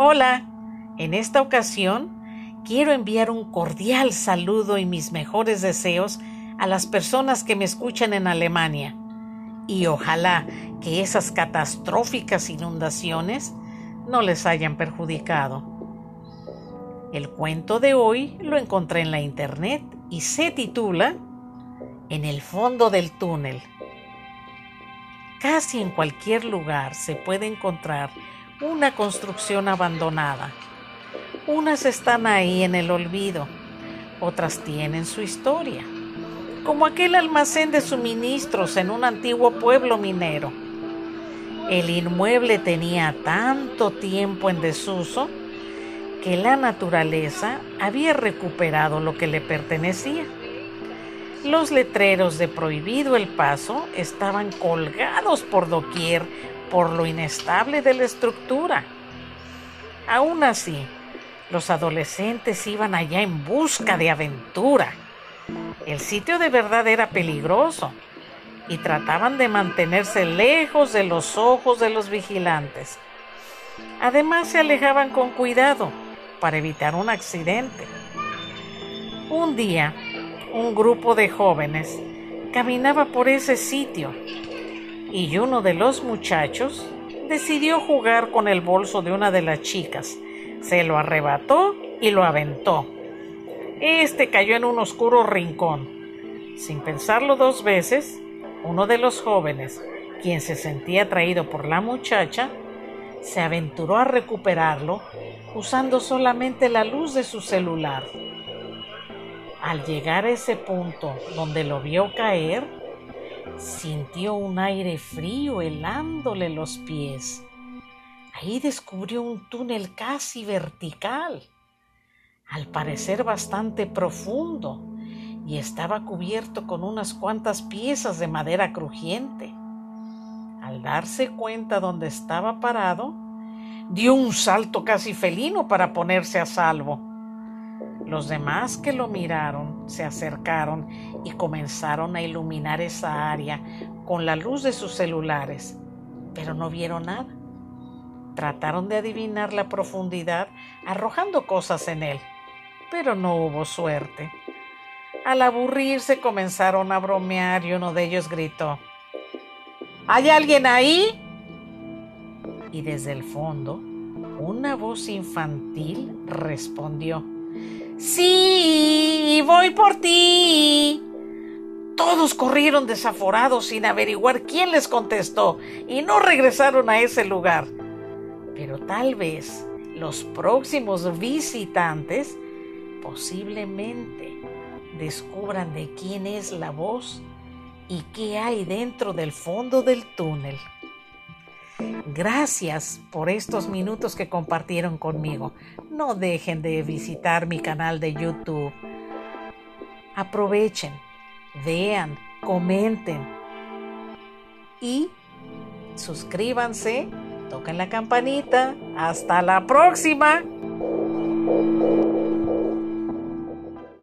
Hola, en esta ocasión quiero enviar un cordial saludo y mis mejores deseos a las personas que me escuchan en Alemania. Y ojalá que esas catastróficas inundaciones no les hayan perjudicado. El cuento de hoy lo encontré en la internet y se titula En el fondo del túnel. Casi en cualquier lugar se puede encontrar una construcción abandonada. Unas están ahí en el olvido, otras tienen su historia, como aquel almacén de suministros en un antiguo pueblo minero. El inmueble tenía tanto tiempo en desuso que la naturaleza había recuperado lo que le pertenecía. Los letreros de prohibido el paso estaban colgados por doquier por lo inestable de la estructura. Aún así, los adolescentes iban allá en busca de aventura. El sitio de verdad era peligroso y trataban de mantenerse lejos de los ojos de los vigilantes. Además se alejaban con cuidado para evitar un accidente. Un día, un grupo de jóvenes caminaba por ese sitio y uno de los muchachos decidió jugar con el bolso de una de las chicas. Se lo arrebató y lo aventó. Este cayó en un oscuro rincón. Sin pensarlo dos veces, uno de los jóvenes, quien se sentía atraído por la muchacha, se aventuró a recuperarlo usando solamente la luz de su celular. Al llegar a ese punto donde lo vio caer, sintió un aire frío helándole los pies. Ahí descubrió un túnel casi vertical, al parecer bastante profundo, y estaba cubierto con unas cuantas piezas de madera crujiente. Al darse cuenta dónde estaba parado, dio un salto casi felino para ponerse a salvo. Los demás que lo miraron se acercaron y comenzaron a iluminar esa área con la luz de sus celulares, pero no vieron nada. Trataron de adivinar la profundidad arrojando cosas en él, pero no hubo suerte. Al aburrirse comenzaron a bromear y uno de ellos gritó, ¿Hay alguien ahí? Y desde el fondo, una voz infantil respondió, Sí, voy por ti. Todos corrieron desaforados sin averiguar quién les contestó y no regresaron a ese lugar. Pero tal vez los próximos visitantes posiblemente descubran de quién es la voz y qué hay dentro del fondo del túnel. Gracias por estos minutos que compartieron conmigo. No dejen de visitar mi canal de YouTube. Aprovechen, vean, comenten y suscríbanse, toquen la campanita. Hasta la próxima.